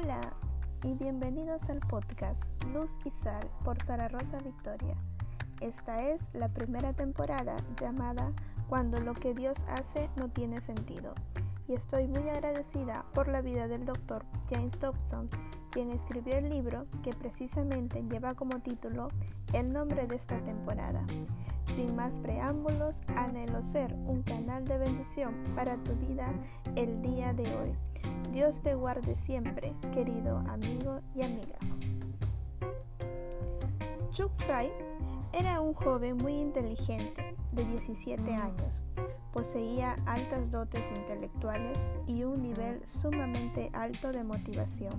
Hola y bienvenidos al podcast Luz y Sal por Sara Rosa Victoria. Esta es la primera temporada llamada Cuando lo que Dios hace no tiene sentido. Y estoy muy agradecida por la vida del doctor James Dobson, quien escribió el libro que precisamente lleva como título el nombre de esta temporada. Sin más preámbulos, anhelo ser un canal de bendición para tu vida el día de hoy. Dios te guarde siempre, querido amigo y amiga. Chuck Fry era un joven muy inteligente, de 17 años. Poseía altas dotes intelectuales y un nivel sumamente alto de motivación.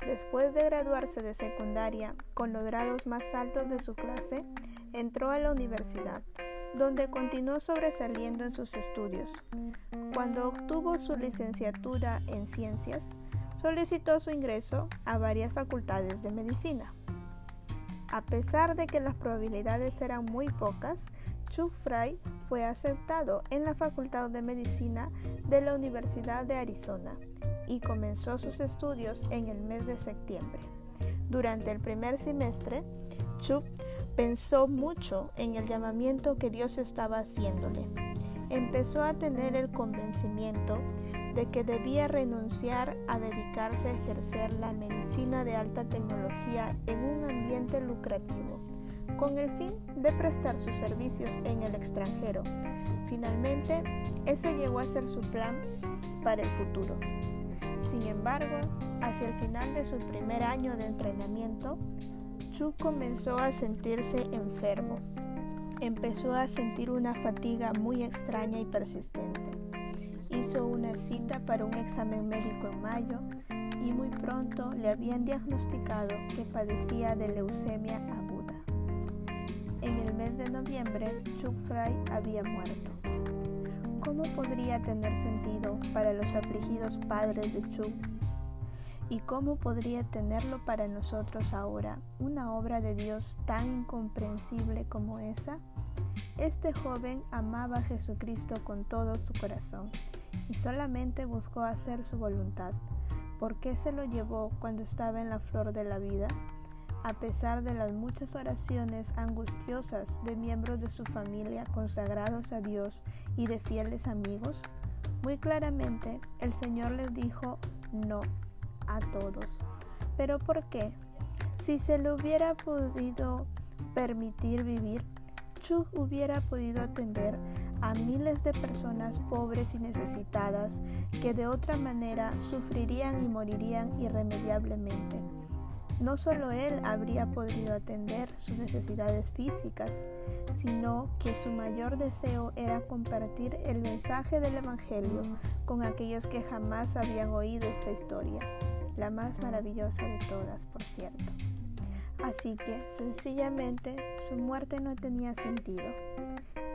Después de graduarse de secundaria con los grados más altos de su clase, entró a la universidad, donde continuó sobresaliendo en sus estudios. Cuando obtuvo su licenciatura en ciencias, solicitó su ingreso a varias facultades de medicina. A pesar de que las probabilidades eran muy pocas, Chuck Fry fue aceptado en la Facultad de Medicina de la Universidad de Arizona y comenzó sus estudios en el mes de septiembre. Durante el primer semestre, Chuck pensó mucho en el llamamiento que Dios estaba haciéndole. Empezó a tener el convencimiento de que debía renunciar a dedicarse a ejercer la medicina de alta tecnología en un ambiente lucrativo, con el fin de prestar sus servicios en el extranjero. Finalmente, ese llegó a ser su plan para el futuro. Sin embargo, hacia el final de su primer año de entrenamiento, Chu comenzó a sentirse enfermo. Empezó a sentir una fatiga muy extraña y persistente. Hizo una cita para un examen médico en mayo y muy pronto le habían diagnosticado que padecía de leucemia aguda. En el mes de noviembre, Chuck Fry había muerto. ¿Cómo podría tener sentido para los afligidos padres de Chuck ¿Y cómo podría tenerlo para nosotros ahora una obra de Dios tan incomprensible como esa? Este joven amaba a Jesucristo con todo su corazón y solamente buscó hacer su voluntad. ¿Por qué se lo llevó cuando estaba en la flor de la vida? A pesar de las muchas oraciones angustiosas de miembros de su familia consagrados a Dios y de fieles amigos, muy claramente el Señor les dijo no a todos. ¿Pero por qué? Si se le hubiera podido permitir vivir, Chuck hubiera podido atender a miles de personas pobres y necesitadas que de otra manera sufrirían y morirían irremediablemente. No solo él habría podido atender sus necesidades físicas, sino que su mayor deseo era compartir el mensaje del Evangelio con aquellos que jamás habían oído esta historia la más maravillosa de todas, por cierto. Así que, sencillamente, su muerte no tenía sentido.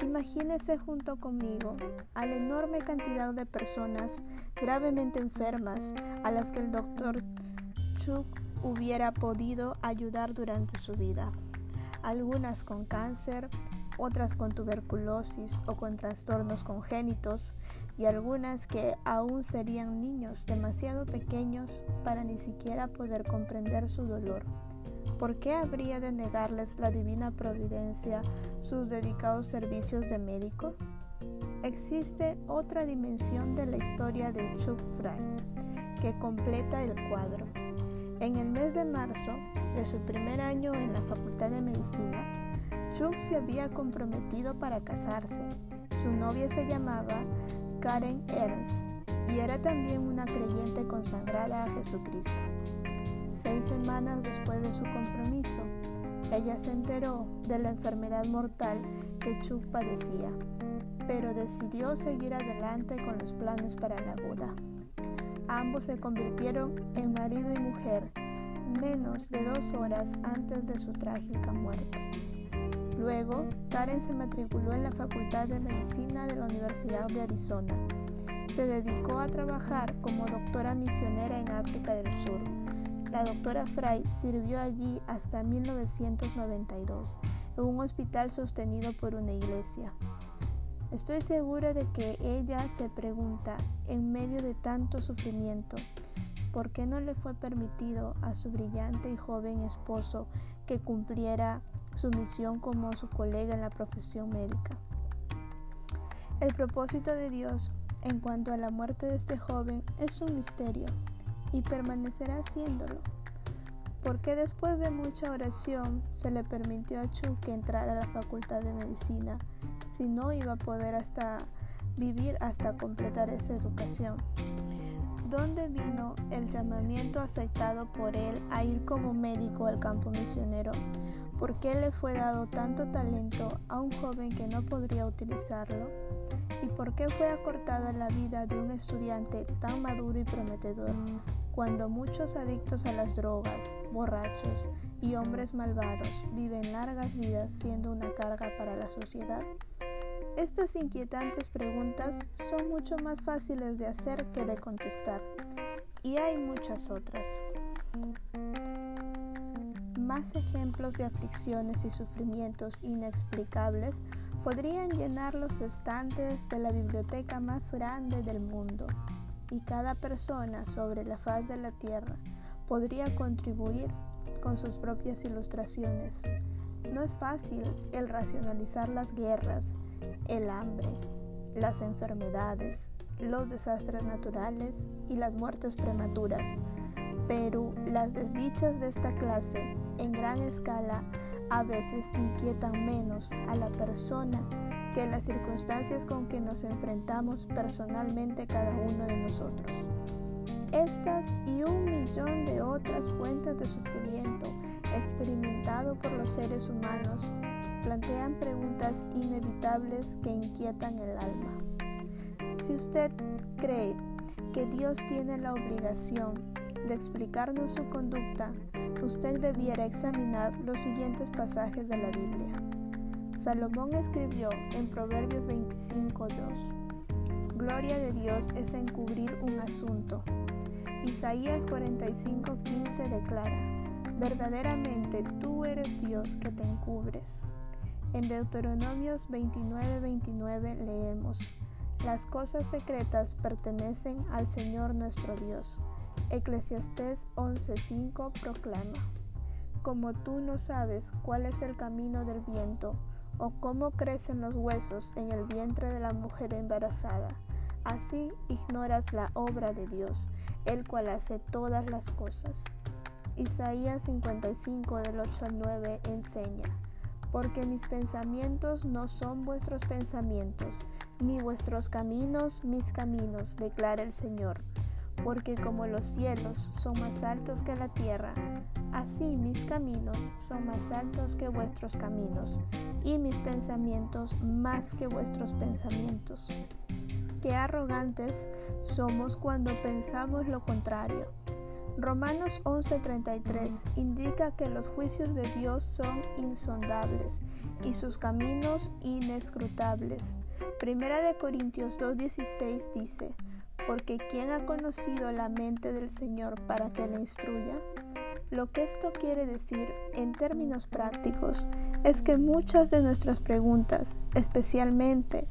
Imagínese junto conmigo a la enorme cantidad de personas gravemente enfermas a las que el doctor Chuck hubiera podido ayudar durante su vida. Algunas con cáncer, otras con tuberculosis o con trastornos congénitos y algunas que aún serían niños demasiado pequeños para ni siquiera poder comprender su dolor. ¿Por qué habría de negarles la divina providencia sus dedicados servicios de médico? Existe otra dimensión de la historia de Chuck Fry que completa el cuadro. En el mes de marzo de su primer año en la Facultad de Medicina, Chuck se había comprometido para casarse. Su novia se llamaba Karen Ernst y era también una creyente consagrada a Jesucristo. Seis semanas después de su compromiso, ella se enteró de la enfermedad mortal que Chuck padecía, pero decidió seguir adelante con los planes para la boda. Ambos se convirtieron en marido y mujer menos de dos horas antes de su trágica muerte. Luego, Karen se matriculó en la Facultad de Medicina de la Universidad de Arizona. Se dedicó a trabajar como doctora misionera en África del Sur. La doctora Fry sirvió allí hasta 1992 en un hospital sostenido por una iglesia. Estoy segura de que ella se pregunta, en medio de tanto sufrimiento, ¿por qué no le fue permitido a su brillante y joven esposo que cumpliera su misión como su colega en la profesión médica? El propósito de Dios en cuanto a la muerte de este joven es un misterio y permanecerá siéndolo. Porque después de mucha oración se le permitió a Chu que entrara a la facultad de medicina, si no iba a poder vivir hasta completar esa educación. ¿Dónde vino el llamamiento aceptado por él a ir como médico al campo misionero? ¿Por qué le fue dado tanto talento a un joven que no podría utilizarlo? ¿Y por qué fue acortada la vida de un estudiante tan maduro y prometedor cuando muchos adictos a las drogas, borrachos y hombres malvados viven largas vidas siendo una carga para la sociedad? Estas inquietantes preguntas son mucho más fáciles de hacer que de contestar, y hay muchas otras. Más ejemplos de aflicciones y sufrimientos inexplicables podrían llenar los estantes de la biblioteca más grande del mundo, y cada persona sobre la faz de la tierra podría contribuir con sus propias ilustraciones. No es fácil el racionalizar las guerras, el hambre, las enfermedades, los desastres naturales y las muertes prematuras. Pero las desdichas de esta clase en gran escala a veces inquietan menos a la persona que las circunstancias con que nos enfrentamos personalmente cada uno de nosotros. Estas y un millón de otras fuentes de sufrimiento experimentado por los seres humanos plantean preguntas inevitables que inquietan el alma. Si usted cree que Dios tiene la obligación de explicarnos su conducta, usted debiera examinar los siguientes pasajes de la Biblia. Salomón escribió en Proverbios 25.2, Gloria de Dios es encubrir un asunto. Isaías 45.15 declara, verdaderamente tú eres Dios que te encubres. En Deuteronomios 29:29 leemos, Las cosas secretas pertenecen al Señor nuestro Dios. Eclesiastés 11:5 proclama, Como tú no sabes cuál es el camino del viento, o cómo crecen los huesos en el vientre de la mujer embarazada, así ignoras la obra de Dios, el cual hace todas las cosas. Isaías 55 del 8 al 9 enseña, porque mis pensamientos no son vuestros pensamientos, ni vuestros caminos mis caminos, declara el Señor. Porque como los cielos son más altos que la tierra, así mis caminos son más altos que vuestros caminos, y mis pensamientos más que vuestros pensamientos. Qué arrogantes somos cuando pensamos lo contrario Romanos 11:33 indica que los juicios de Dios son insondables y sus caminos inescrutables. Primera de Corintios 2:16 dice, porque ¿quién ha conocido la mente del Señor para que le instruya? Lo que esto quiere decir en términos prácticos es que muchas de nuestras preguntas, especialmente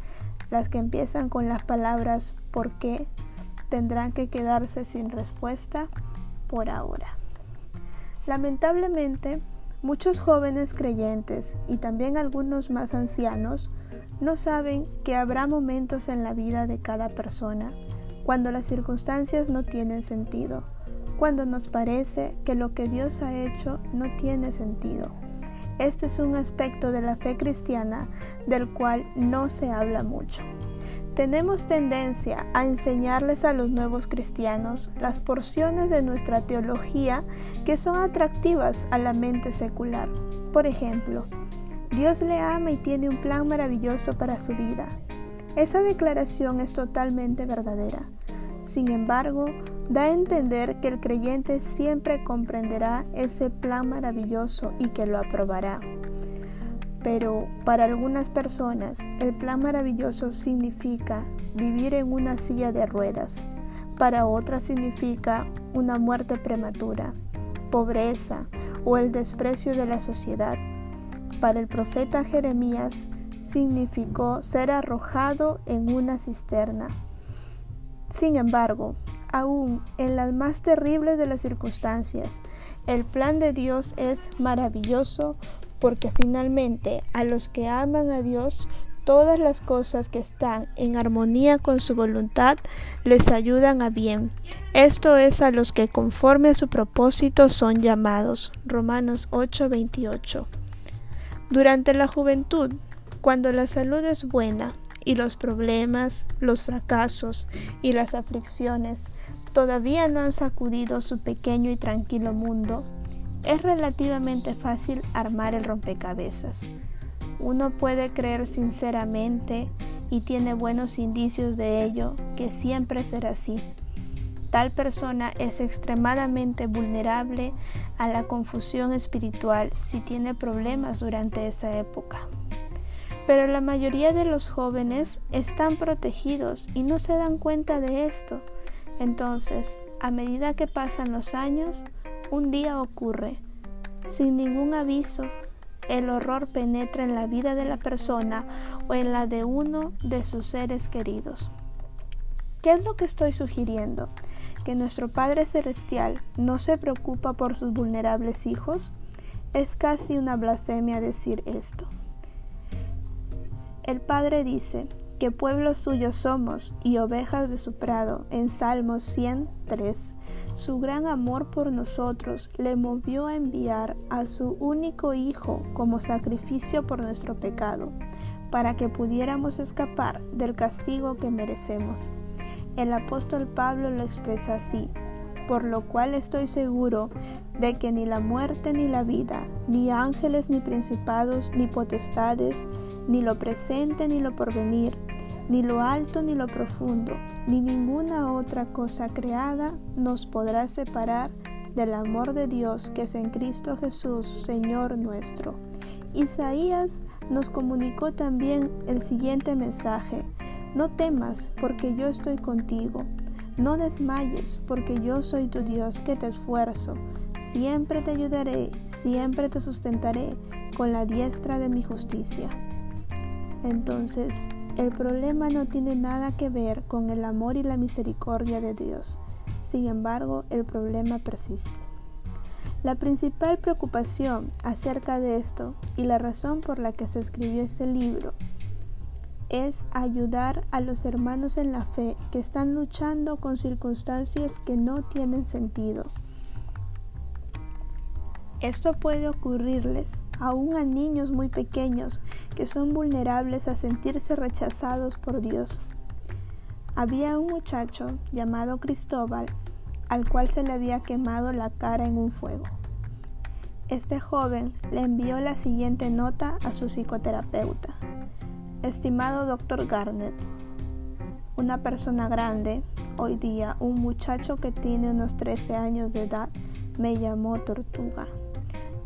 las que empiezan con las palabras ¿por qué?, tendrán que quedarse sin respuesta por ahora. Lamentablemente, muchos jóvenes creyentes y también algunos más ancianos no saben que habrá momentos en la vida de cada persona cuando las circunstancias no tienen sentido, cuando nos parece que lo que Dios ha hecho no tiene sentido. Este es un aspecto de la fe cristiana del cual no se habla mucho. Tenemos tendencia a enseñarles a los nuevos cristianos las porciones de nuestra teología que son atractivas a la mente secular. Por ejemplo, Dios le ama y tiene un plan maravilloso para su vida. Esa declaración es totalmente verdadera. Sin embargo, da a entender que el creyente siempre comprenderá ese plan maravilloso y que lo aprobará. Pero para algunas personas el plan maravilloso significa vivir en una silla de ruedas. Para otras significa una muerte prematura, pobreza o el desprecio de la sociedad. Para el profeta Jeremías significó ser arrojado en una cisterna. Sin embargo, aún en las más terribles de las circunstancias. El plan de Dios es maravilloso porque finalmente a los que aman a Dios todas las cosas que están en armonía con su voluntad les ayudan a bien. Esto es a los que conforme a su propósito son llamados. Romanos 8:28. Durante la juventud, cuando la salud es buena y los problemas, los fracasos y las aflicciones todavía no han sacudido su pequeño y tranquilo mundo, es relativamente fácil armar el rompecabezas. Uno puede creer sinceramente y tiene buenos indicios de ello que siempre será así. Tal persona es extremadamente vulnerable a la confusión espiritual si tiene problemas durante esa época. Pero la mayoría de los jóvenes están protegidos y no se dan cuenta de esto. Entonces, a medida que pasan los años, un día ocurre, sin ningún aviso, el horror penetra en la vida de la persona o en la de uno de sus seres queridos. ¿Qué es lo que estoy sugiriendo? ¿Que nuestro Padre Celestial no se preocupa por sus vulnerables hijos? Es casi una blasfemia decir esto. El Padre dice, que pueblo suyo somos y ovejas de su prado, en Salmos 103. Su gran amor por nosotros le movió a enviar a su único Hijo como sacrificio por nuestro pecado, para que pudiéramos escapar del castigo que merecemos. El apóstol Pablo lo expresa así, por lo cual estoy seguro de que ni la muerte ni la vida, ni ángeles ni principados ni potestades, ni lo presente ni lo porvenir, ni lo alto ni lo profundo, ni ninguna otra cosa creada nos podrá separar del amor de Dios que es en Cristo Jesús, Señor nuestro. Isaías nos comunicó también el siguiente mensaje. No temas, porque yo estoy contigo. No desmayes, porque yo soy tu Dios que te esfuerzo. Siempre te ayudaré, siempre te sustentaré con la diestra de mi justicia. Entonces, el problema no tiene nada que ver con el amor y la misericordia de Dios. Sin embargo, el problema persiste. La principal preocupación acerca de esto y la razón por la que se escribió este libro es ayudar a los hermanos en la fe que están luchando con circunstancias que no tienen sentido. Esto puede ocurrirles aún a niños muy pequeños que son vulnerables a sentirse rechazados por Dios. Había un muchacho llamado Cristóbal al cual se le había quemado la cara en un fuego. Este joven le envió la siguiente nota a su psicoterapeuta. Estimado doctor Garnett, una persona grande, hoy día un muchacho que tiene unos 13 años de edad, me llamó tortuga.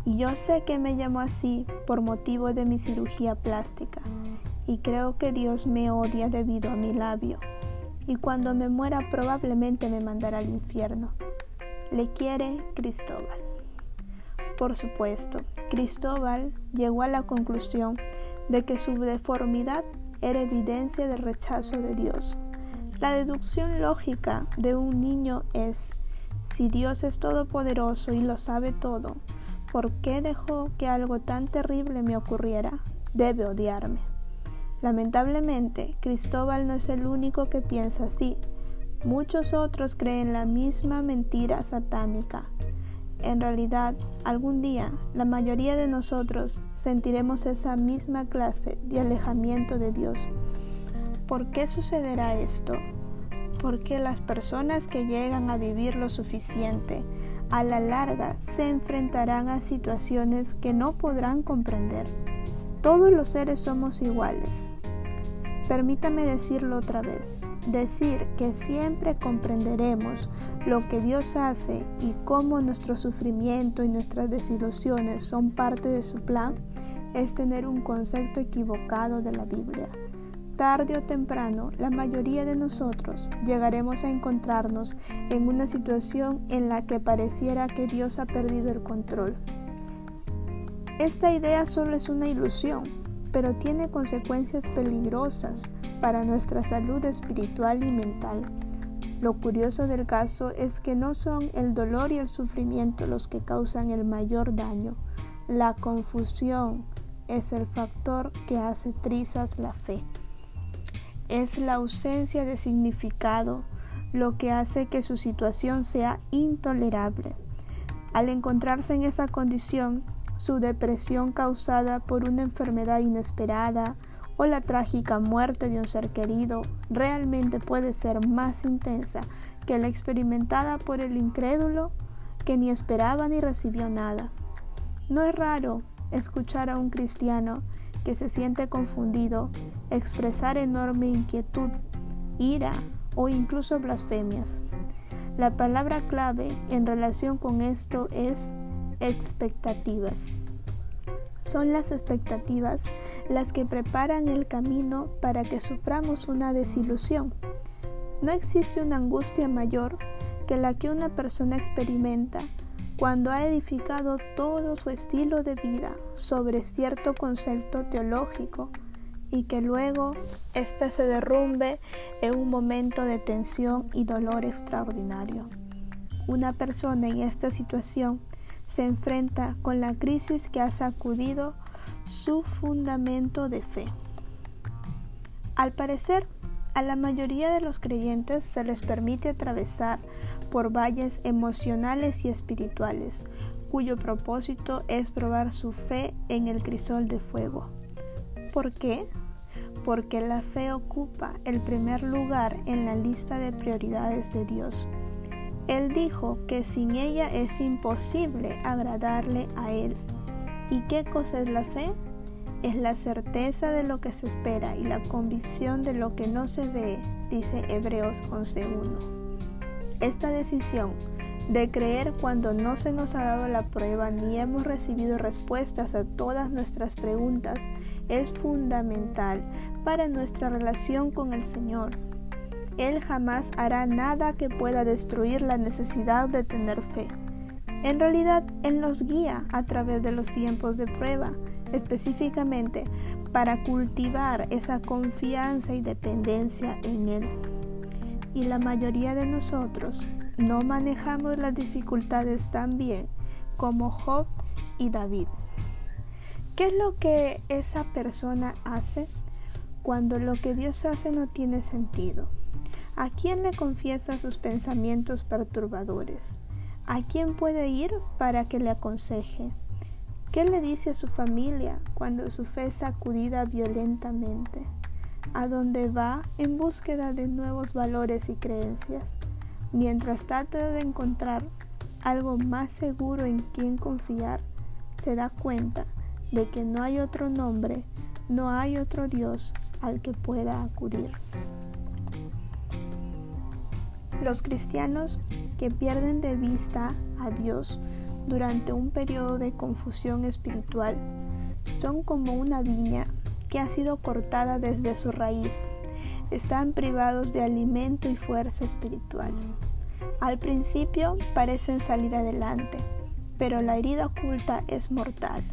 Y yo sé que me llamó así por motivo de mi cirugía plástica. Y creo que Dios me odia debido a mi labio. Y cuando me muera probablemente me mandará al infierno. Le quiere Cristóbal. Por supuesto, Cristóbal llegó a la conclusión de que su deformidad era evidencia del rechazo de Dios. La deducción lógica de un niño es, si Dios es todopoderoso y lo sabe todo, ¿Por qué dejó que algo tan terrible me ocurriera? Debe odiarme. Lamentablemente, Cristóbal no es el único que piensa así. Muchos otros creen la misma mentira satánica. En realidad, algún día, la mayoría de nosotros sentiremos esa misma clase de alejamiento de Dios. ¿Por qué sucederá esto? Porque las personas que llegan a vivir lo suficiente a la larga se enfrentarán a situaciones que no podrán comprender. Todos los seres somos iguales. Permítame decirlo otra vez. Decir que siempre comprenderemos lo que Dios hace y cómo nuestro sufrimiento y nuestras desilusiones son parte de su plan es tener un concepto equivocado de la Biblia. Tarde o temprano, la mayoría de nosotros llegaremos a encontrarnos en una situación en la que pareciera que Dios ha perdido el control. Esta idea solo es una ilusión, pero tiene consecuencias peligrosas para nuestra salud espiritual y mental. Lo curioso del caso es que no son el dolor y el sufrimiento los que causan el mayor daño. La confusión es el factor que hace trizas la fe. Es la ausencia de significado lo que hace que su situación sea intolerable. Al encontrarse en esa condición, su depresión causada por una enfermedad inesperada o la trágica muerte de un ser querido realmente puede ser más intensa que la experimentada por el incrédulo que ni esperaba ni recibió nada. No es raro escuchar a un cristiano que se siente confundido expresar enorme inquietud, ira o incluso blasfemias. La palabra clave en relación con esto es expectativas. Son las expectativas las que preparan el camino para que suframos una desilusión. No existe una angustia mayor que la que una persona experimenta cuando ha edificado todo su estilo de vida sobre cierto concepto teológico y que luego éste se derrumbe en un momento de tensión y dolor extraordinario. Una persona en esta situación se enfrenta con la crisis que ha sacudido su fundamento de fe. Al parecer, a la mayoría de los creyentes se les permite atravesar por valles emocionales y espirituales, cuyo propósito es probar su fe en el crisol de fuego. ¿Por qué? Porque la fe ocupa el primer lugar en la lista de prioridades de Dios. Él dijo que sin ella es imposible agradarle a Él. ¿Y qué cosa es la fe? Es la certeza de lo que se espera y la convicción de lo que no se ve, dice Hebreos 11.1. Esta decisión de creer cuando no se nos ha dado la prueba ni hemos recibido respuestas a todas nuestras preguntas es fundamental para nuestra relación con el Señor. Él jamás hará nada que pueda destruir la necesidad de tener fe. En realidad, Él nos guía a través de los tiempos de prueba, específicamente para cultivar esa confianza y dependencia en Él. Y la mayoría de nosotros no manejamos las dificultades tan bien como Job y David. ¿Qué es lo que esa persona hace cuando lo que Dios hace no tiene sentido? ¿A quién le confiesa sus pensamientos perturbadores? ¿A quién puede ir para que le aconseje? ¿Qué le dice a su familia cuando su fe es sacudida violentamente? ¿A dónde va en búsqueda de nuevos valores y creencias? Mientras trata de encontrar algo más seguro en quien confiar, se da cuenta de que no hay otro nombre, no hay otro Dios al que pueda acudir. Los cristianos que pierden de vista a Dios durante un periodo de confusión espiritual son como una viña que ha sido cortada desde su raíz. Están privados de alimento y fuerza espiritual. Al principio parecen salir adelante, pero la herida oculta es mortal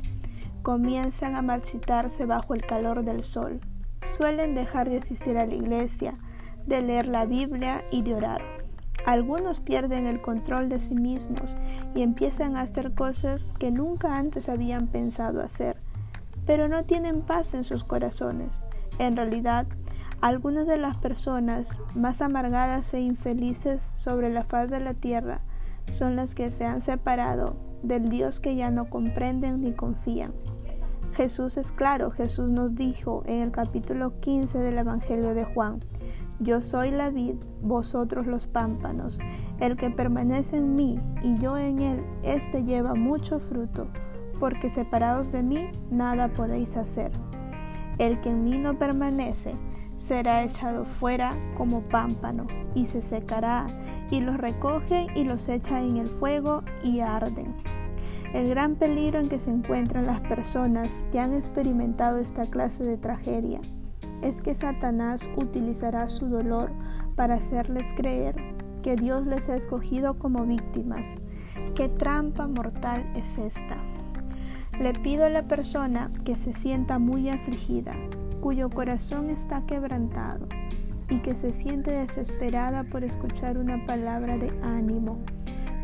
comienzan a marchitarse bajo el calor del sol. Suelen dejar de asistir a la iglesia, de leer la Biblia y de orar. Algunos pierden el control de sí mismos y empiezan a hacer cosas que nunca antes habían pensado hacer, pero no tienen paz en sus corazones. En realidad, algunas de las personas más amargadas e infelices sobre la faz de la tierra son las que se han separado del Dios que ya no comprenden ni confían. Jesús es claro, Jesús nos dijo en el capítulo 15 del Evangelio de Juan, yo soy la vid, vosotros los pámpanos, el que permanece en mí y yo en él, éste lleva mucho fruto, porque separados de mí nada podéis hacer. El que en mí no permanece, será echado fuera como pámpano y se secará, y los recoge y los echa en el fuego y arden. El gran peligro en que se encuentran las personas que han experimentado esta clase de tragedia es que Satanás utilizará su dolor para hacerles creer que Dios les ha escogido como víctimas. ¿Qué trampa mortal es esta? Le pido a la persona que se sienta muy afligida, cuyo corazón está quebrantado, y que se siente desesperada por escuchar una palabra de ánimo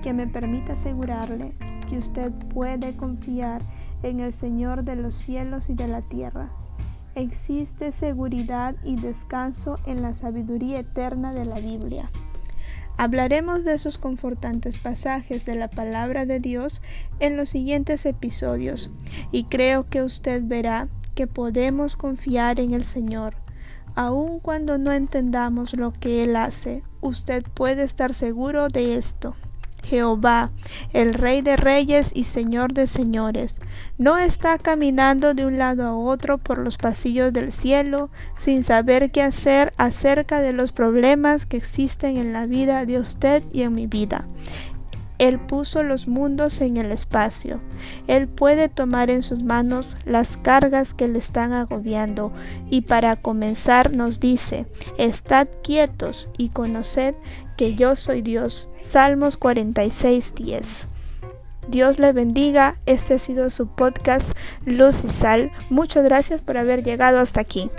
que me permita asegurarle que usted puede confiar en el Señor de los cielos y de la tierra. Existe seguridad y descanso en la sabiduría eterna de la Biblia. Hablaremos de esos confortantes pasajes de la palabra de Dios en los siguientes episodios y creo que usted verá que podemos confiar en el Señor. Aun cuando no entendamos lo que Él hace, usted puede estar seguro de esto. Jehová, el Rey de Reyes y Señor de Señores, no está caminando de un lado a otro por los pasillos del cielo sin saber qué hacer acerca de los problemas que existen en la vida de usted y en mi vida. Él puso los mundos en el espacio. Él puede tomar en sus manos las cargas que le están agobiando. Y para comenzar nos dice, estad quietos y conoced que yo soy Dios. Salmos 46, 10. Dios le bendiga. Este ha sido su podcast Luz y Sal. Muchas gracias por haber llegado hasta aquí.